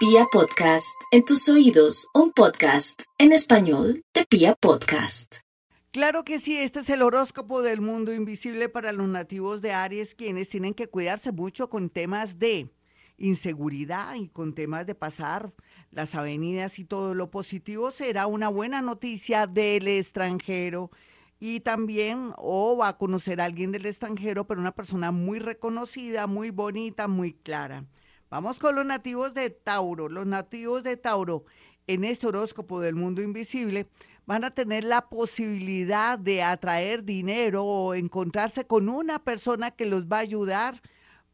Pia Podcast, en tus oídos, un podcast en español de Pia Podcast. Claro que sí, este es el horóscopo del mundo invisible para los nativos de Aries, quienes tienen que cuidarse mucho con temas de inseguridad y con temas de pasar las avenidas y todo lo positivo será una buena noticia del extranjero y también o va a conocer a alguien del extranjero, pero una persona muy reconocida, muy bonita, muy clara. Vamos con los nativos de Tauro. Los nativos de Tauro en este horóscopo del mundo invisible van a tener la posibilidad de atraer dinero o encontrarse con una persona que los va a ayudar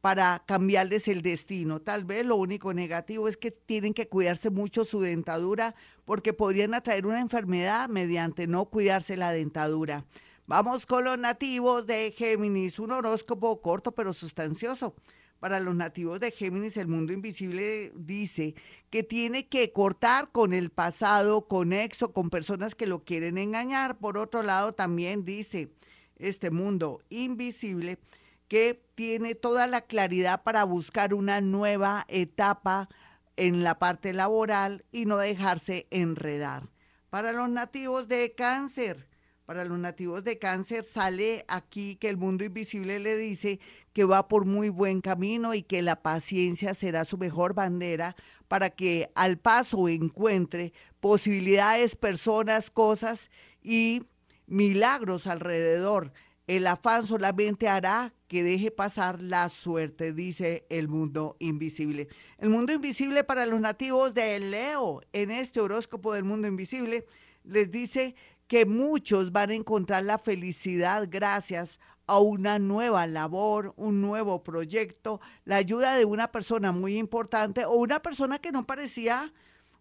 para cambiarles el destino. Tal vez lo único negativo es que tienen que cuidarse mucho su dentadura porque podrían atraer una enfermedad mediante no cuidarse la dentadura. Vamos con los nativos de Géminis, un horóscopo corto pero sustancioso. Para los nativos de Géminis, el mundo invisible dice que tiene que cortar con el pasado, con exo, con personas que lo quieren engañar. Por otro lado, también dice este mundo invisible que tiene toda la claridad para buscar una nueva etapa en la parte laboral y no dejarse enredar. Para los nativos de cáncer, para los nativos de cáncer sale aquí que el mundo invisible le dice que va por muy buen camino y que la paciencia será su mejor bandera para que al paso encuentre posibilidades, personas, cosas y milagros alrededor. El afán solamente hará que deje pasar la suerte, dice el mundo invisible. El mundo invisible para los nativos de Leo, en este horóscopo del mundo invisible, les dice que muchos van a encontrar la felicidad gracias a una nueva labor, un nuevo proyecto, la ayuda de una persona muy importante o una persona que no parecía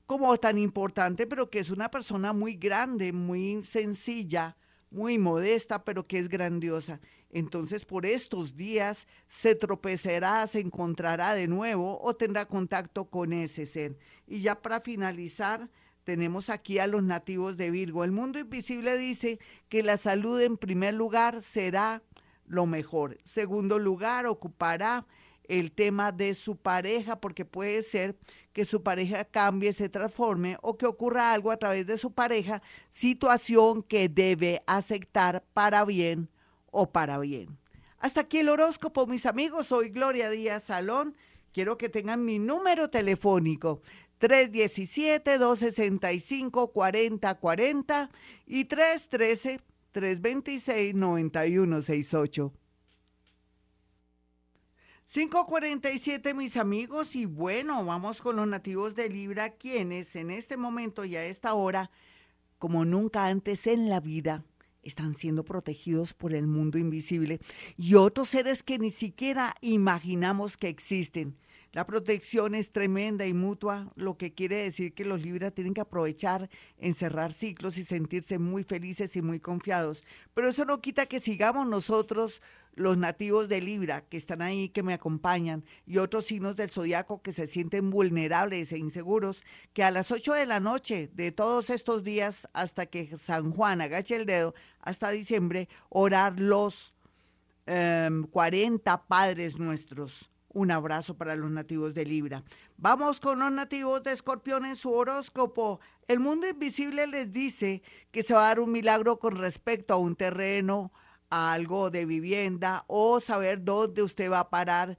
como tan importante, pero que es una persona muy grande, muy sencilla, muy modesta, pero que es grandiosa. Entonces, por estos días se tropezará, se encontrará de nuevo o tendrá contacto con ese ser. Y ya para finalizar, tenemos aquí a los nativos de Virgo. El mundo invisible dice que la salud en primer lugar será lo mejor. Segundo lugar, ocupará el tema de su pareja, porque puede ser que su pareja cambie, se transforme o que ocurra algo a través de su pareja, situación que debe aceptar para bien o para bien. Hasta aquí el horóscopo, mis amigos. Soy Gloria Díaz Salón. Quiero que tengan mi número telefónico 317-265-4040 y 313-326-9168. 547 mis amigos y bueno, vamos con los nativos de Libra, quienes en este momento y a esta hora, como nunca antes en la vida, están siendo protegidos por el mundo invisible y otros seres que ni siquiera imaginamos que existen. La protección es tremenda y mutua, lo que quiere decir que los Libra tienen que aprovechar, encerrar ciclos y sentirse muy felices y muy confiados. Pero eso no quita que sigamos nosotros, los nativos de Libra, que están ahí, que me acompañan, y otros signos del zodiaco que se sienten vulnerables e inseguros, que a las 8 de la noche de todos estos días, hasta que San Juan agache el dedo, hasta diciembre, orar los 40 em, padres nuestros un abrazo para los nativos de Libra. Vamos con los nativos de Escorpión en su horóscopo. El mundo invisible les dice que se va a dar un milagro con respecto a un terreno, a algo de vivienda o saber dónde usted va a parar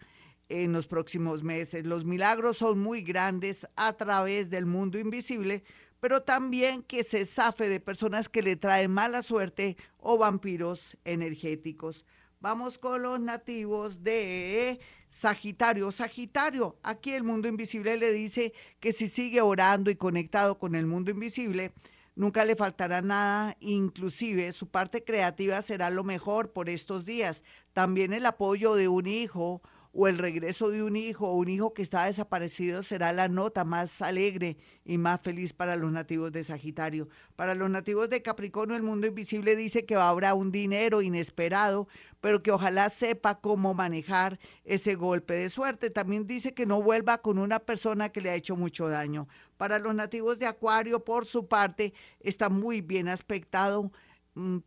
en los próximos meses. Los milagros son muy grandes a través del mundo invisible, pero también que se zafe de personas que le traen mala suerte o vampiros energéticos. Vamos con los nativos de Sagitario. Sagitario, aquí el mundo invisible le dice que si sigue orando y conectado con el mundo invisible, nunca le faltará nada, inclusive su parte creativa será lo mejor por estos días. También el apoyo de un hijo o el regreso de un hijo o un hijo que está desaparecido será la nota más alegre y más feliz para los nativos de Sagitario. Para los nativos de Capricornio, el mundo invisible dice que habrá un dinero inesperado, pero que ojalá sepa cómo manejar ese golpe de suerte. También dice que no vuelva con una persona que le ha hecho mucho daño. Para los nativos de Acuario, por su parte, está muy bien aspectado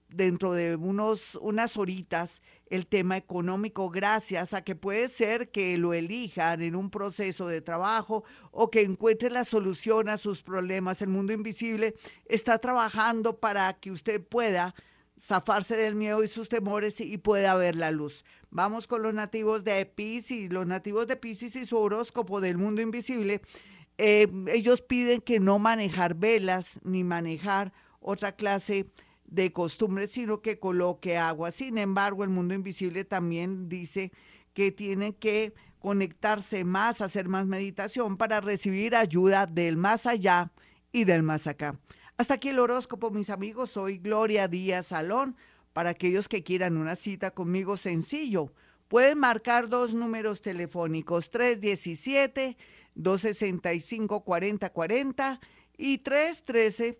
dentro de unos, unas horitas el tema económico gracias a que puede ser que lo elijan en un proceso de trabajo o que encuentre la solución a sus problemas. El mundo invisible está trabajando para que usted pueda zafarse del miedo y sus temores y pueda ver la luz. Vamos con los nativos de Pisces, los nativos de Pisces y su horóscopo del mundo invisible. Eh, ellos piden que no manejar velas ni manejar otra clase de costumbres, sino que coloque agua. Sin embargo, el mundo invisible también dice que tienen que conectarse más, hacer más meditación para recibir ayuda del más allá y del más acá. Hasta aquí el horóscopo, mis amigos. Soy Gloria Díaz Salón. Para aquellos que quieran una cita conmigo, sencillo. Pueden marcar dos números telefónicos, 317-265-4040 y 313